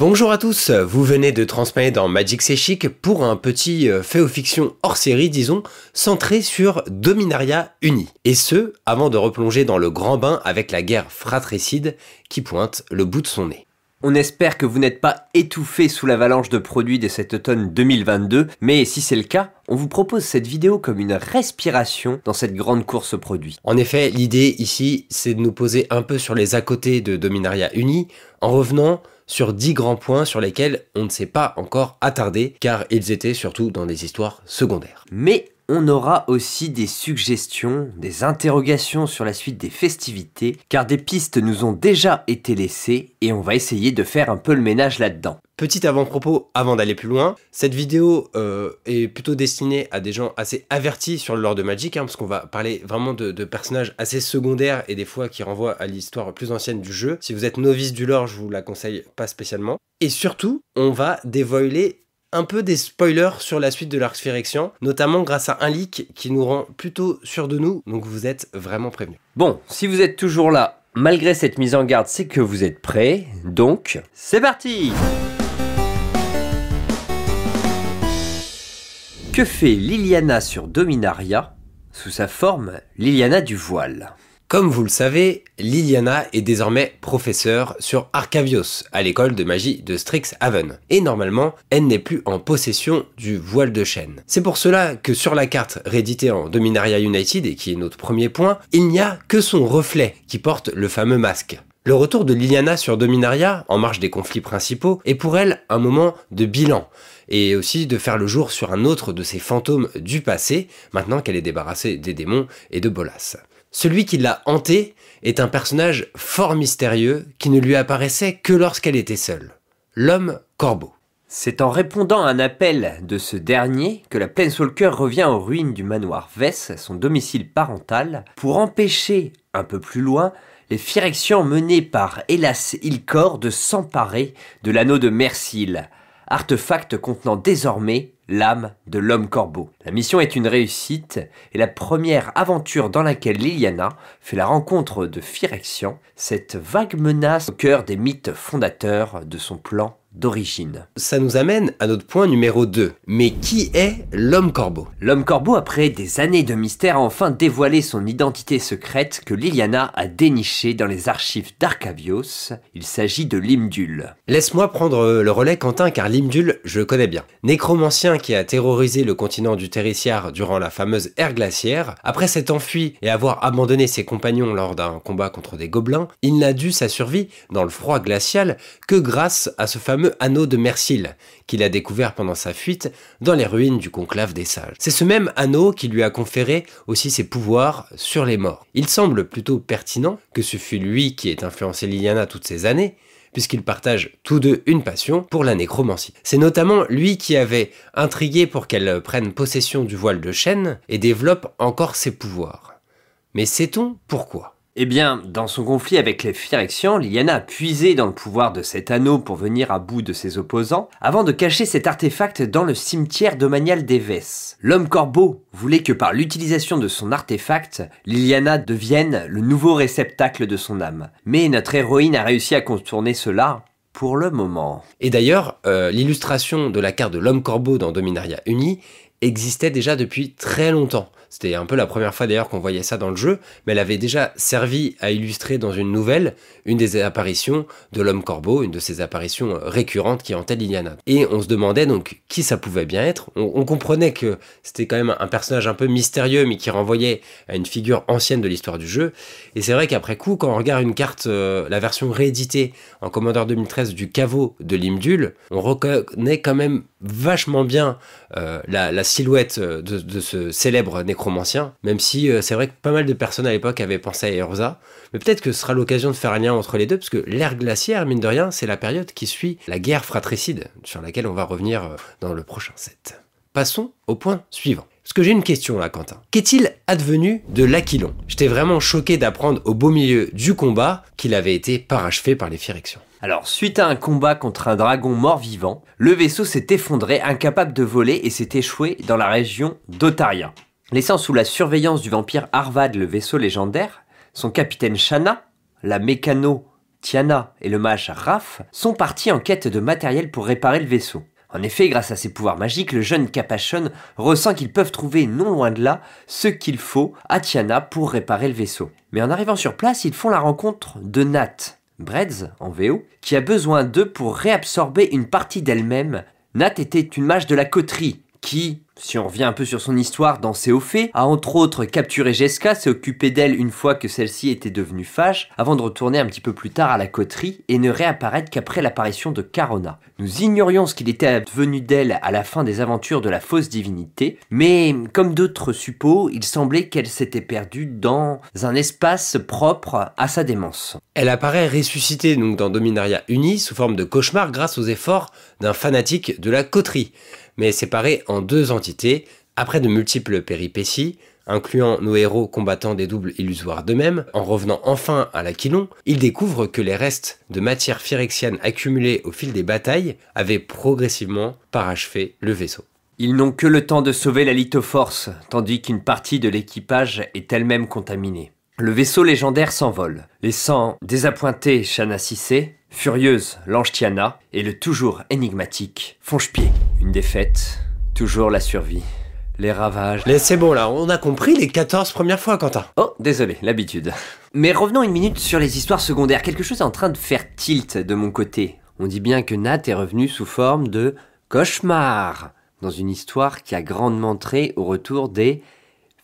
Bonjour à tous, vous venez de transmettre dans Magic C'est Chic pour un petit euh, fait fiction hors série, disons, centré sur Dominaria Uni. Et ce, avant de replonger dans le grand bain avec la guerre fratricide qui pointe le bout de son nez. On espère que vous n'êtes pas étouffé sous l'avalanche de produits de cet automne 2022, mais si c'est le cas, on vous propose cette vidéo comme une respiration dans cette grande course aux produits. En effet, l'idée ici, c'est de nous poser un peu sur les à-côté de Dominaria Uni, en revenant sur 10 grands points sur lesquels on ne s'est pas encore attardé, car ils étaient surtout dans des histoires secondaires. Mais on aura aussi des suggestions, des interrogations sur la suite des festivités, car des pistes nous ont déjà été laissées et on va essayer de faire un peu le ménage là-dedans. Petit avant-propos avant d'aller plus loin, cette vidéo euh, est plutôt destinée à des gens assez avertis sur le lore de Magic, hein, parce qu'on va parler vraiment de, de, personnages assez secondaires et des fois qui renvoient à l'histoire plus ancienne du jeu. Si vous êtes novice du lore, je vous la conseille pas spécialement. Et surtout, on va dévoiler un peu des spoilers sur la suite de l'arc Phyrexian, notamment grâce à un leak qui nous rend plutôt sûr de nous, donc vous êtes vraiment prévenus. Bon, si vous êtes toujours là, malgré cette mise en garde, c'est que vous êtes prêts, donc c'est parti Que fait Liliana sur Dominaria sous sa forme Liliana du voile? Comme vous le savez, Liliana est désormais professeure sur Arcavios, à l'école de magie de Strixhaven. Et normalement, elle n'est plus en possession du voile de chêne. C'est pour cela que sur la carte rééditée en Dominaria United, et qui est notre premier point, il n'y a que son reflet qui porte le fameux masque. Le retour de Liliana sur Dominaria, en marge des conflits principaux, est pour elle un moment de bilan, et aussi de faire le jour sur un autre de ses fantômes du passé, maintenant qu'elle est débarrassée des démons et de Bolas. Celui qui l'a hanté est un personnage fort mystérieux qui ne lui apparaissait que lorsqu'elle était seule. L'homme corbeau. C'est en répondant à un appel de ce dernier que la Planeswalker revient aux ruines du manoir Vess, son domicile parental, pour empêcher, un peu plus loin, les Phyrexians menés par Hélas Ilcor de s'emparer de l'anneau de Mercil, artefact contenant désormais l'âme de l'homme corbeau. La mission est une réussite et la première aventure dans laquelle Liliana fait la rencontre de Phyrexian, cette vague menace au cœur des mythes fondateurs de son plan d'origine. Ça nous amène à notre point numéro 2. Mais qui est l'homme corbeau? L'homme corbeau, après des années de mystère, a enfin dévoilé son identité secrète que Liliana a dénichée dans les archives d'Arcavios. Il s'agit de Limdul. Laisse-moi prendre le relais, Quentin, car Limdul, je le connais bien. Nécromancien qui a terrorisé le continent du Durant la fameuse ère glaciaire, après s'être enfui et avoir abandonné ses compagnons lors d'un combat contre des gobelins, il n'a dû sa survie dans le froid glacial que grâce à ce fameux anneau de Mercil, qu'il a découvert pendant sa fuite dans les ruines du conclave des sages. C'est ce même anneau qui lui a conféré aussi ses pouvoirs sur les morts. Il semble plutôt pertinent que ce fût lui qui ait influencé Liliana toutes ces années, puisqu'ils partagent tous deux une passion pour la nécromancie. C'est notamment lui qui avait intrigué pour qu'elle prenne possession du voile de chêne et développe encore ses pouvoirs. Mais sait-on pourquoi? Eh bien, dans son conflit avec les Phyrexians, Liliana a puisé dans le pouvoir de cet anneau pour venir à bout de ses opposants, avant de cacher cet artefact dans le cimetière domanial d'Eves. L'homme corbeau voulait que par l'utilisation de son artefact, Liliana devienne le nouveau réceptacle de son âme. Mais notre héroïne a réussi à contourner cela pour le moment. Et d'ailleurs, euh, l'illustration de la carte de l'homme corbeau dans Dominaria Uni existait déjà depuis très longtemps. C'était un peu la première fois d'ailleurs qu'on voyait ça dans le jeu, mais elle avait déjà servi à illustrer dans une nouvelle une des apparitions de l'homme corbeau, une de ces apparitions récurrentes qui hantait Liliana. Et on se demandait donc qui ça pouvait bien être. On, comprenait que c'était quand même un personnage un peu mystérieux, mais qui renvoyait à une figure ancienne de l'histoire du jeu. Et c'est vrai qu'après coup, quand on regarde une carte, euh, la version rééditée en Commander 2013 du caveau de Limdul, on reconnaît quand même vachement bien euh, la, silhouette de, de ce célèbre nécro même si euh, c'est vrai que pas mal de personnes à l'époque avaient pensé à Erza. Mais peut-être que ce sera l'occasion de faire un lien entre les deux, parce que l'ère glaciaire, mine de rien, c'est la période qui suit la guerre fratricide, sur laquelle on va revenir euh, dans le prochain set. Passons au point suivant. Parce que j'ai une question là, Quentin. Qu'est-il advenu de l'Aquilon? J'étais vraiment choqué d'apprendre au beau milieu du combat qu'il avait été parachevé par les Phyrexians. Alors, suite à un combat contre un dragon mort-vivant, le vaisseau s'est effondré, incapable de voler, et s'est échoué dans la région d'Otaria. Laissant sous la surveillance du vampire Arvad le vaisseau légendaire, son capitaine Shana, la mécano Tiana et le mage Raph sont partis en quête de matériel pour réparer le vaisseau. En effet, grâce à ses pouvoirs magiques, le jeune Capachon ressent qu'ils peuvent trouver non loin de là ce qu'il faut à Tiana pour réparer le vaisseau. Mais en arrivant sur place, ils font la rencontre de Nat, Breads en VO, qui a besoin d'eux pour réabsorber une partie d'elle-même. Nat était une mage de la coterie qui, si on revient un peu sur son histoire dans ses hauts faits, a entre autres capturé Jessica, s'est occupé d'elle une fois que celle-ci était devenue fâche, avant de retourner un petit peu plus tard à la coterie et ne réapparaître qu'après l'apparition de Carona. Nous ignorions ce qu'il était advenu d'elle à la fin des aventures de la fausse divinité, mais comme d'autres suppos, il semblait qu'elle s'était perdue dans un espace propre à sa démence. Elle apparaît ressuscitée donc dans Dominaria Uni sous forme de cauchemar grâce aux efforts d'un fanatique de la coterie mais séparés en deux entités, après de multiples péripéties, incluant nos héros combattant des doubles illusoires d'eux-mêmes, en revenant enfin à l'Aquilon, ils découvrent que les restes de matière phyrexiane accumulés au fil des batailles avaient progressivement parachevé le vaisseau. Ils n'ont que le temps de sauver la lithoforce, tandis qu'une partie de l'équipage est elle-même contaminée. Le vaisseau légendaire s'envole, laissant désappointé Shana Sissé, furieuse l'ange Tiana et le toujours énigmatique Fonche-Pied. Une défaite, toujours la survie. Les ravages. Mais c'est bon là, on a compris les 14 premières fois, Quentin. Oh, désolé, l'habitude. Mais revenons une minute sur les histoires secondaires. Quelque chose est en train de faire tilt de mon côté. On dit bien que Nat est revenu sous forme de cauchemar dans une histoire qui a grandement trait au retour des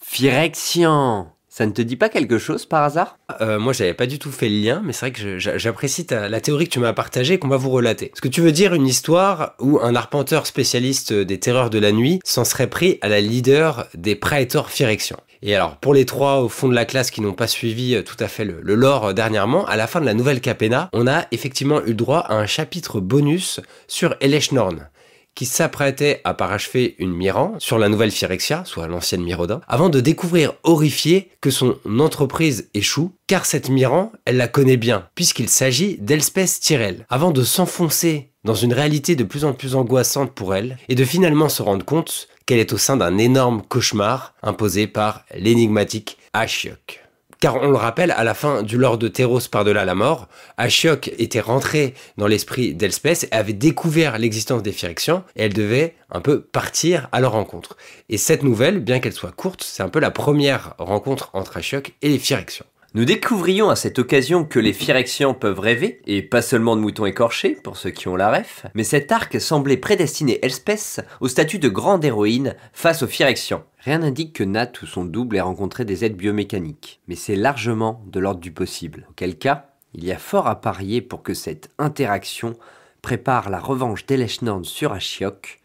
Phyrexians. Ça ne te dit pas quelque chose par hasard? Euh, Moi, j'avais pas du tout fait le lien, mais c'est vrai que j'apprécie la théorie que tu m'as partagée et qu'on va vous relater. Ce que tu veux dire une histoire où un arpenteur spécialiste des terreurs de la nuit s'en serait pris à la leader des Praetor Phyrexians? Et alors, pour les trois au fond de la classe qui n'ont pas suivi euh, tout à fait le, lore euh, dernièrement, à la fin de la nouvelle Capena, on a effectivement eu droit à un chapitre bonus sur Eleshnorn qui s'apprêtait à parachever une Miran sur la nouvelle Phyrexia, soit l'ancienne Mirodin, avant de découvrir horrifié que son entreprise échoue, car cette Miran, elle la connaît bien, puisqu'il s'agit d'Elspeth Tyrell. Avant de s'enfoncer dans une réalité de plus en plus angoissante pour elle, et de finalement se rendre compte qu'elle est au sein d'un énorme cauchemar imposé par l'énigmatique Ashiok. Car on le rappelle, à la fin du lore de Theros par-delà la mort, Ashiok était rentré dans l'esprit d'Elspeth et avait découvert l'existence des Phyrexians et elle devait un peu partir à leur rencontre. Et cette nouvelle, bien qu'elle soit courte, c'est un peu la première rencontre entre Ashiok et les Phyrexians. Nous découvrions à cette occasion que les Phyrexians peuvent rêver, et pas seulement de moutons écorchés, pour ceux qui ont la ref, mais cet arc semblait prédestiner Elspeth au statut de grande héroïne face aux Phyrexians. Rien n'indique que Nat ou son double ait rencontré des aides biomécaniques, mais c'est largement de l'ordre du possible. Auquel cas, il y a fort à parier pour que cette interaction prépare la revanche d'Eleshnorn sur Ashiok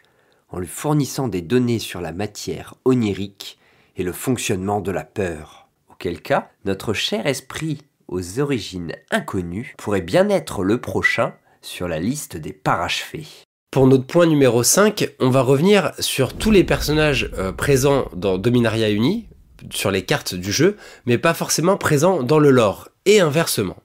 en lui fournissant des données sur la matière onirique et le fonctionnement de la peur quel cas notre cher esprit aux origines inconnues pourrait bien être le prochain sur la liste des parachevés. Pour notre point numéro 5, on va revenir sur tous les personnages euh, présents dans Dominaria Uni, sur les cartes du jeu, mais pas forcément présents dans le lore, et inversement.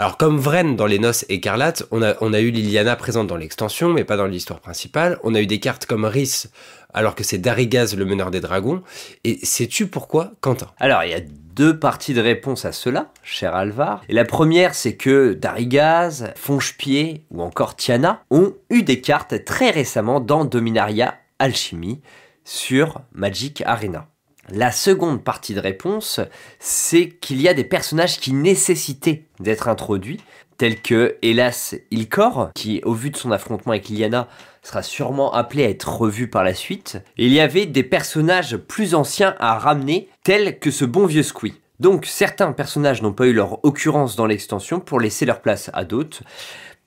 Alors comme Vren dans les Noces écarlates, on a, eu Liliana présente dans l'extension, mais pas dans l'histoire principale. On a eu des cartes comme Rhys, alors que c'est Darigaz le meneur des dragons. Et sais-tu pourquoi, Quentin? Alors il y a deux parties de réponse à cela, cher Alvar. Et la première, c'est que Darigaz, Fonchepied ou encore Tiana ont eu des cartes très récemment dans Dominaria Alchimie sur Magic Arena. La seconde partie de réponse, c'est qu'il y a des personnages qui nécessitaient d'être introduits, tels que, hélas, Ilkor, qui, au vu de son affrontement avec Liliana, sera sûrement appelé à être revu par la suite. Il y avait des personnages plus anciens à ramener, tels que ce bon vieux Squee. Donc certains personnages n'ont pas eu leur occurrence dans l'extension pour laisser leur place à d'autres.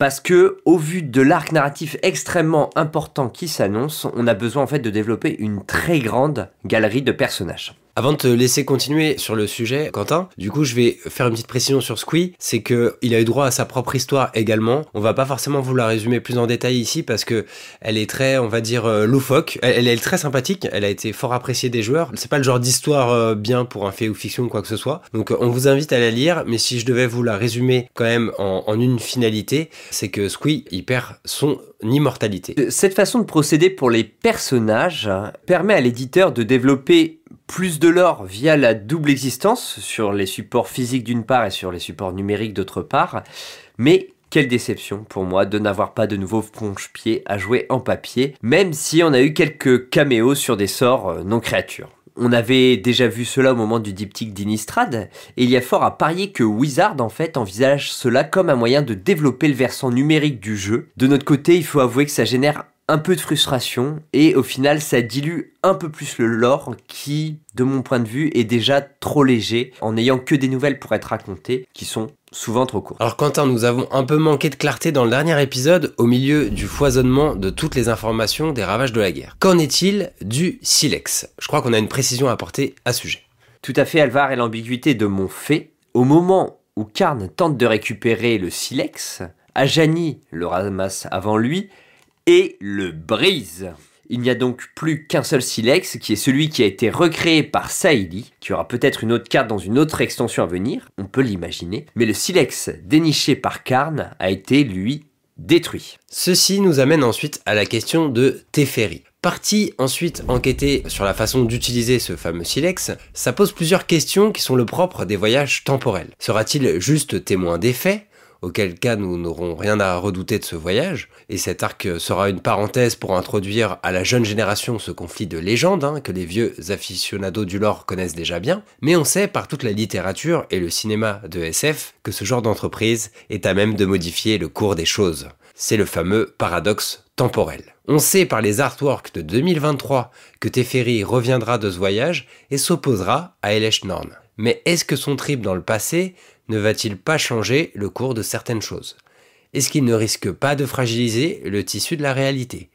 Parce que, au vu de l'arc narratif extrêmement important qui s'annonce, on a besoin en fait de développer une très grande galerie de personnages. Avant de te laisser continuer sur le sujet, Quentin, du coup, je vais faire une petite précision sur Squee. C'est que il a eu droit à sa propre histoire également. On va pas forcément vous la résumer plus en détail ici parce que elle est très, on va dire, euh, loufoque. Elle, est très sympathique. Elle a été fort appréciée des joueurs. C'est pas le genre d'histoire euh, bien pour un fait ou fiction ou quoi que ce soit. Donc, on vous invite à la lire. Mais si je devais vous la résumer quand même en, en une finalité, c'est que Squee, il perd son immortalité. Cette façon de procéder pour les personnages permet à l'éditeur de développer plus de lore via la double existence sur les supports physiques d'une part et sur les supports numériques d'autre part, mais quelle déception pour moi de n'avoir pas de nouveau ponche-pied à jouer en papier, même si on a eu quelques caméos sur des sorts euh, non créatures. On avait déjà vu cela au moment du diptyque d'Inistrad, et il y a fort à parier que Wizard en fait envisage cela comme un moyen de développer le versant numérique du jeu. De notre côté, il faut avouer que ça génère un peu de frustration et au final ça dilue un peu plus le lore qui, de mon point de vue, est déjà trop léger en n'ayant que des nouvelles pour être racontées qui sont souvent trop courtes. Alors Quentin, nous avons un peu manqué de clarté dans le dernier épisode au milieu du foisonnement de toutes les informations des ravages de la guerre. Qu'en est-il du silex? Je crois qu'on a une précision à apporter à ce sujet. Tout à fait Alvar et l'ambiguïté de mon fait. Au moment où Karn tente de récupérer le silex, Ajani le ramasse avant lui et le brise. Il n'y a donc plus qu'un seul silex, qui est celui qui a été recréé par Saïli, qui aura peut-être une autre carte dans une autre extension à venir, on peut l'imaginer, mais le silex déniché par Karn a été, lui, détruit. Ceci nous amène ensuite à la question de Teferi. Parti ensuite enquêter sur la façon d'utiliser ce fameux silex, ça pose plusieurs questions qui sont le propre des voyages temporels. Sera-t-il juste témoin des faits auquel cas nous n'aurons rien à redouter de ce voyage, et cet arc sera une parenthèse pour introduire à la jeune génération ce conflit de légende hein, que les vieux aficionados du lore connaissent déjà bien, mais on sait par toute la littérature et le cinéma de SF que ce genre d'entreprise est à même de modifier le cours des choses. C'est le fameux paradoxe temporel. On sait par les artworks de 2023 que Teferi reviendra de ce voyage et s'opposera à Elesh Norn. Mais est-ce que son trip dans le passé ne va-t-il pas changer le cours de certaines choses? Est-ce qu'il ne risque pas de fragiliser le tissu de la réalité?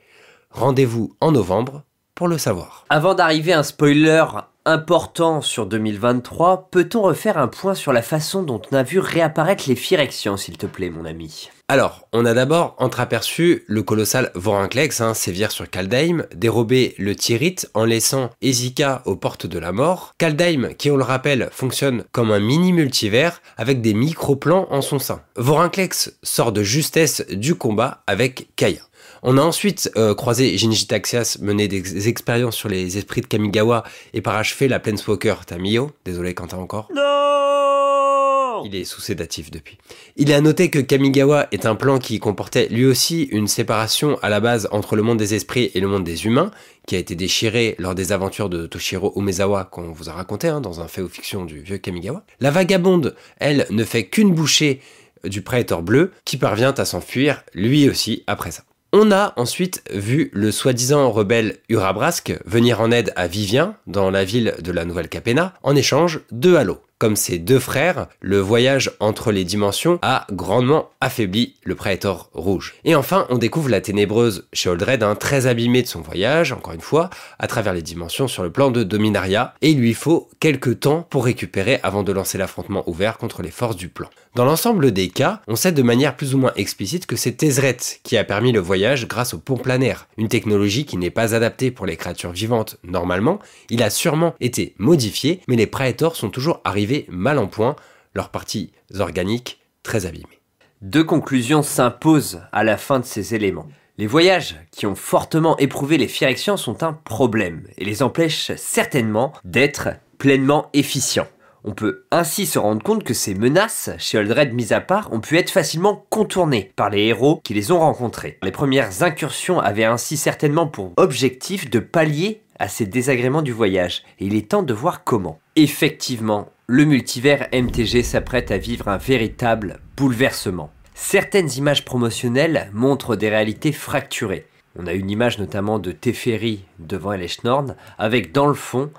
Rendez-vous en novembre pour le savoir. Avant d'arriver un spoiler important sur 2023, peut-on refaire un point sur la façon dont on a vu réapparaître les Phyrexians, s'il te plaît, mon ami? Alors, on a d'abord entreaperçu le colossal Vorinclex hein, sévir sur Kaldheim, dérober le Tyrite en laissant Ezika aux portes de la mort. Kaldheim, qui on le rappelle, fonctionne comme un mini multivers avec des micro-plans en son sein. Vorinclex sort de justesse du combat avec Kaya. On a ensuite euh, croisé Jinji Taxias mener des expériences sur les esprits de Kamigawa et parachever la Planeswalker Tamiyo. Désolé Quentin encore. Non Il est sous sédatif depuis. Il est à noter que Kamigawa est un plan qui comportait lui aussi une séparation à la base entre le monde des esprits et le monde des humains, qui a été déchiré lors des aventures de Toshiro Umezawa qu'on vous a raconté hein, dans un fait ou fiction du vieux Kamigawa. La vagabonde, elle, ne fait qu'une bouchée du Prétor bleu qui parvient à s'enfuir lui aussi après ça. On a ensuite vu le soi-disant rebelle Urabrask venir en aide à Vivien dans la ville de la Nouvelle Capena en échange de Halo. Comme ses deux frères, le voyage entre les dimensions a grandement affaibli le Praetor rouge. Et enfin, on découvre la ténébreuse Sheoldred, un très abîmé de son voyage, encore une fois, à travers les dimensions sur le plan de Dominaria, et il lui faut quelques temps pour récupérer avant de lancer l'affrontement ouvert contre les forces du plan. Dans l'ensemble des cas, on sait de manière plus ou moins explicite que c'est Tezret qui a permis le voyage grâce au pont planaire, une technologie qui n'est pas adaptée pour les créatures vivantes normalement, il a sûrement été modifié, mais les Praetors sont toujours arrivés mal en point, leurs parties organiques très abîmées. Deux conclusions s'imposent à la fin de ces éléments. Les voyages qui ont fortement éprouvé les Phyrexians sont un problème et les empêchent certainement d'être pleinement efficients. On peut ainsi se rendre compte que ces menaces, chez Oldred mis à part, ont pu être facilement contournées par les héros qui les ont rencontrés. Les premières incursions avaient ainsi certainement pour objectif de pallier à ces désagréments du voyage, et il est temps de voir comment. Effectivement, le multivers MTG s'apprête à vivre un véritable bouleversement. Certaines images promotionnelles montrent des réalités fracturées. On a une image notamment de Teferi devant Eleshnorn, avec dans le fond,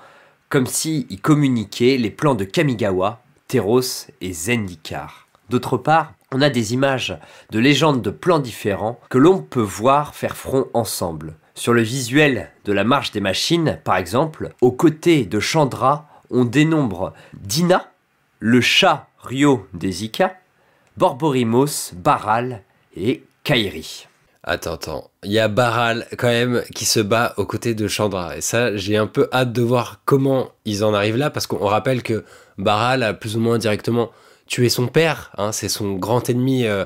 comme s'il y communiquait les plans de Kamigawa, Teros et Zendikar. D'autre part, on a des images de légendes de plans différents que l'on peut voir faire front ensemble. Sur le visuel de la marche des machines, par exemple, aux côtés de Chandra, on dénombre Dina, le chat Rio des Borborimos, Baral et Kairi. Attends, attends. Il y a Baral quand même qui se bat aux côtés de Chandra. Et ça, j'ai un peu hâte de voir comment ils en arrivent là, parce qu'on rappelle que Baral a plus ou moins directement tué son père. Hein, c'est son grand ennemi euh,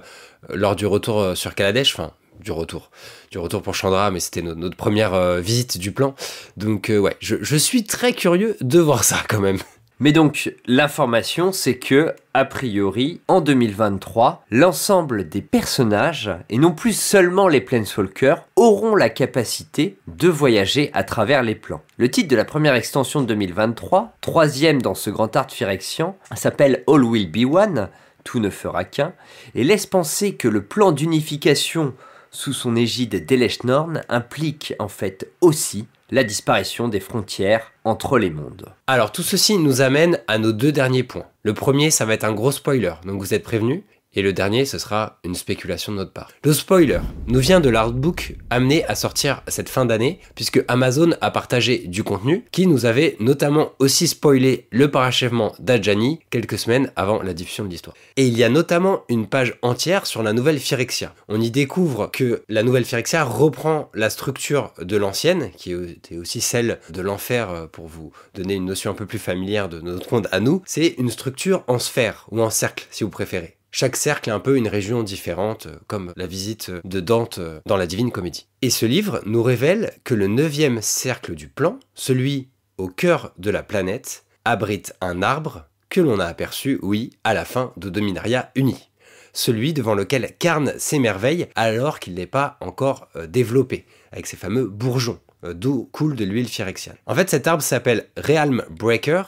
lors du retour euh, sur Kaladesh. Enfin, du retour. Du retour pour Chandra, mais c'était notre, première euh, visite du plan. Donc ouais, je, je suis très curieux de voir ça quand même. Mais donc, l'information, c'est que, a priori, en 2023, l'ensemble des personnages, et non plus seulement les Planeswalkers, auront la capacité de voyager à travers les plans. Le titre de la première extension de 2023, troisième dans ce grand art Phyrexian, s'appelle All Will Be One, tout ne fera qu'un, et laisse penser que le plan d'unification sous son égide d'Eleshnorn implique en fait aussi la disparition des frontières entre les mondes. Alors tout ceci nous amène à nos deux derniers points. Le premier, ça va être un gros spoiler, donc vous êtes prévenus. Et le dernier, ce sera une spéculation de notre part. Le spoiler nous vient de l'artbook amené à sortir cette fin d'année, puisque Amazon a partagé du contenu qui nous avait notamment aussi spoilé le parachèvement d'Adjani quelques semaines avant la diffusion de l'histoire. Et il y a notamment une page entière sur la nouvelle Phyrexia. On y découvre que la nouvelle Phyrexia reprend la structure de l'ancienne, qui était aussi celle de l'enfer, euh, pour vous donner une notion un peu plus familière de notre monde à nous. C'est une structure en sphère, ou en cercle, si vous préférez. Chaque cercle est un peu une région différente, euh, comme la visite de Dante euh, dans la Divine Comédie. Et ce livre nous révèle que le neuvième cercle du plan, celui au cœur de la planète, abrite un arbre que l'on a aperçu, oui, à la fin de Dominaria Uni. Celui devant lequel Karn s'émerveille alors qu'il n'est pas encore euh, développé, avec ses fameux bourgeons, d'où coule de l'huile phyrexiane. En fait, cet arbre s'appelle Realm Breaker,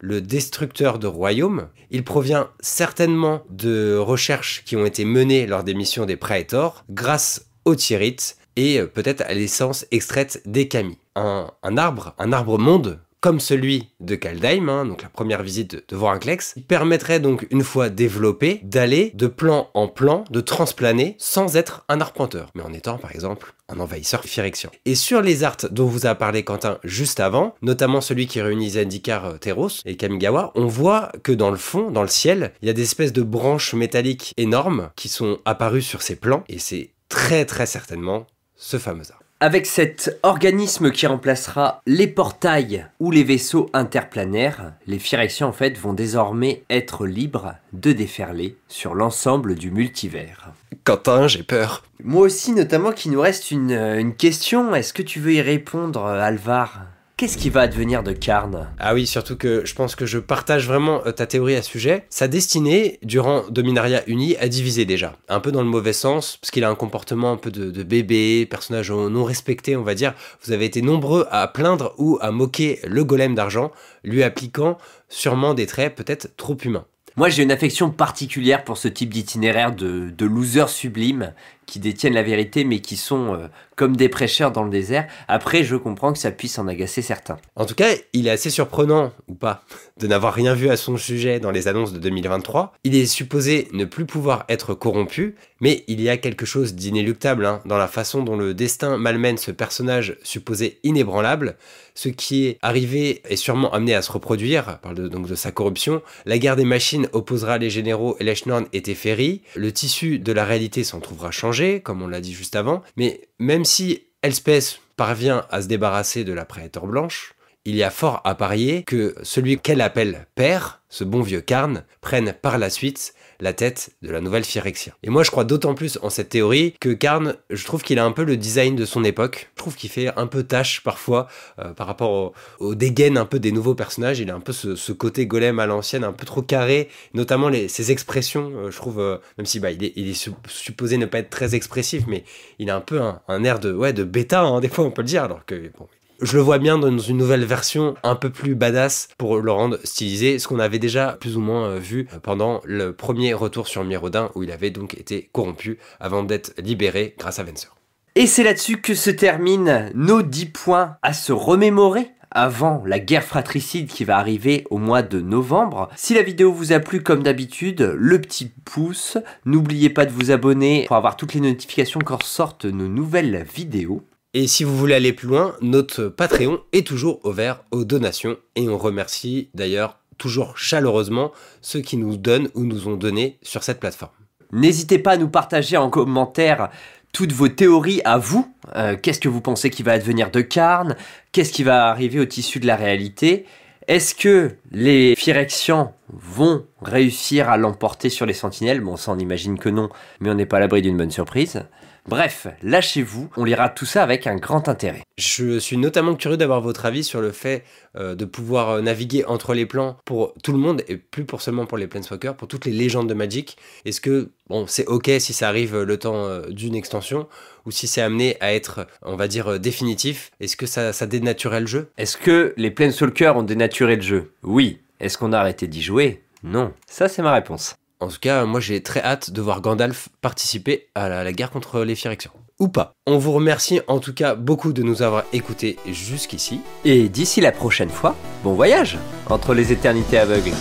le destructeur de royaumes. Il provient certainement de recherches qui ont été menées lors des missions des Praetors grâce aux Tyrites et euh, peut-être à l'essence extraite des Camis. Un, un arbre, un arbre monde comme celui de Kaldheim, donc la première visite de, Vorinclex, permettrait donc, une fois développé, d'aller de plan en plan, de transplaner, sans être un arpenteur, mais en étant par exemple un envahisseur Phyrexian. Et sur les arts dont vous a parlé Quentin juste avant, notamment celui qui réunit Zendikar euh, Teros et Kamigawa, on voit que dans le fond, dans le ciel, il y a des espèces de branches métalliques énormes qui sont apparues sur ces plans, et c'est très très certainement ce fameux arbre. Avec cet organisme qui remplacera les portails ou les vaisseaux interplanaires, les Phyrexians en fait vont désormais être libres de déferler sur l'ensemble du multivers. Quentin, j'ai peur. Moi aussi, notamment qu'il nous reste une, une question. Est-ce que tu veux y répondre, Alvar? Qu'est-ce qui va advenir de Karn? Ah oui, surtout que je pense que je partage vraiment euh, ta théorie à ce sujet. Sa destinée, durant Dominaria Uni, a divisé déjà. Un peu dans le mauvais sens, parce qu'il a un comportement un peu de, bébé, personnage non respecté, on va dire. Vous avez été nombreux à plaindre ou à moquer le golem d'argent, lui appliquant sûrement des traits peut-être trop humains. Moi, j'ai une affection particulière pour ce type d'itinéraire de, de losers sublimes qui détiennent la vérité mais qui sont euh, comme des prêcheurs dans le désert. Après, je comprends que ça puisse en agacer certains. En tout cas, il est assez surprenant, ou pas, de n'avoir rien vu à son sujet dans les annonces de 2023. Il est supposé ne plus pouvoir être corrompu, mais il y a quelque chose d'inéluctable hein, dans la façon dont le destin malmène ce personnage supposé inébranlable. Ce qui est arrivé est sûrement amené à se reproduire, parle donc de sa corruption. La guerre des machines opposera les généraux Elechnorn et Teferi. Le tissu de la réalité s'en trouvera changé comme on l'a dit juste avant, mais même si Elspeth parvient à se débarrasser de la prédateur blanche, il y a fort à parier que celui qu'elle appelle père, ce bon vieux Karn, prenne par la suite la tête de la nouvelle Phyrexia. Et moi, je crois d'autant plus en cette théorie que Karn, je trouve qu'il a un peu le design de son époque. Je trouve qu'il fait un peu tâche parfois euh, par rapport au, au, un peu des nouveaux personnages. Il a un peu ce, côté golem à l'ancienne, un peu trop carré, notamment ses expressions. Euh, je trouve, euh, même si bah, il est, il est, supposé ne pas être très expressif, mais il a un peu un, air de, ouais, de bêta, hein, des fois on peut le dire, alors que bon, je le vois bien dans une nouvelle version un peu plus badass pour le rendre stylisé, ce qu'on avait déjà plus ou moins euh, vu pendant le premier retour sur Mirodin où il avait donc été corrompu avant d'être libéré grâce à Venser. Et c'est là-dessus que se terminent nos 10 points à se remémorer avant la guerre fratricide qui va arriver au mois de novembre. Si la vidéo vous a plu comme d'habitude, le petit pouce, n'oubliez pas de vous abonner pour avoir toutes les notifications quand sortent nos nouvelles vidéos. Et si vous voulez aller plus loin, notre Patreon est toujours ouvert aux donations et on remercie d'ailleurs toujours chaleureusement ceux qui nous donnent ou nous ont donné sur cette plateforme. N'hésitez pas à nous partager en commentaire toutes vos théories à vous. Euh, qu'est-ce que vous pensez qui va advenir de Karn? Qu'est-ce qui va arriver au tissu de la réalité? Est-ce que les Phyrexians vont réussir à l'emporter sur les sentinelles? Bon, ça on imagine que non, mais on n'est pas à l'abri d'une bonne surprise. Bref, lâchez-vous, on lira tout ça avec un grand intérêt. Je suis notamment curieux d'avoir votre avis sur le fait euh, de pouvoir euh, naviguer entre les plans pour tout le monde et plus pour seulement pour les Planeswalkers, pour toutes les légendes de Magic. Est-ce que bon, c'est ok si ça arrive le temps euh, d'une extension ou si c'est amené à être, on va dire, définitif? Est-ce que ça, ça dénaturait le jeu? Est-ce que les Planeswalkers ont dénaturé le jeu? Oui. Est-ce qu'on a arrêté d'y jouer? Non. Ça, c'est ma réponse. En tout cas, moi j'ai très hâte de voir Gandalf participer à la, guerre contre les Phyrexians. Ou pas. On vous remercie en tout cas beaucoup de nous avoir écoutés jusqu'ici. Et d'ici la prochaine fois, bon voyage entre les éternités aveugles.